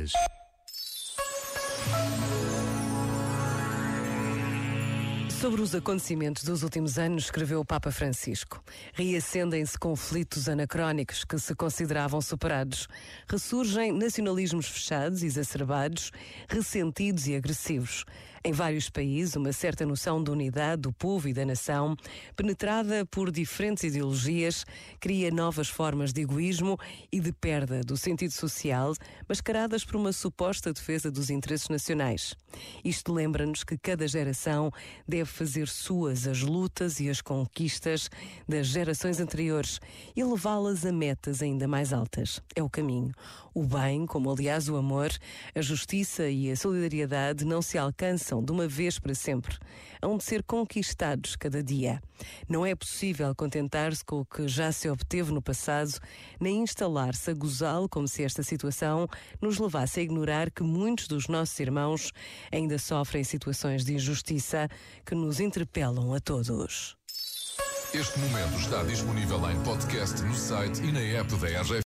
Notícias. Sobre os acontecimentos dos últimos anos, escreveu o Papa Francisco. Reacendem-se conflitos anacrónicos que se consideravam superados. Ressurgem nacionalismos fechados, exacerbados, ressentidos e agressivos. Em vários países, uma certa noção de unidade do povo e da nação, penetrada por diferentes ideologias, cria novas formas de egoísmo e de perda do sentido social, mascaradas por uma suposta defesa dos interesses nacionais. Isto lembra-nos que cada geração deve fazer suas as lutas e as conquistas das gerações anteriores e levá-las a metas ainda mais altas. É o caminho. O bem, como aliás o amor, a justiça e a solidariedade não se alcançam de uma vez para sempre. Hão de ser conquistados cada dia. Não é possível contentar-se com o que já se obteve no passado, nem instalar-se a gozá-lo como se esta situação nos levasse a ignorar que muitos dos nossos irmãos ainda sofrem situações de injustiça que nos interpelam a todos. Este momento está disponível em podcast no site e na app da RGF.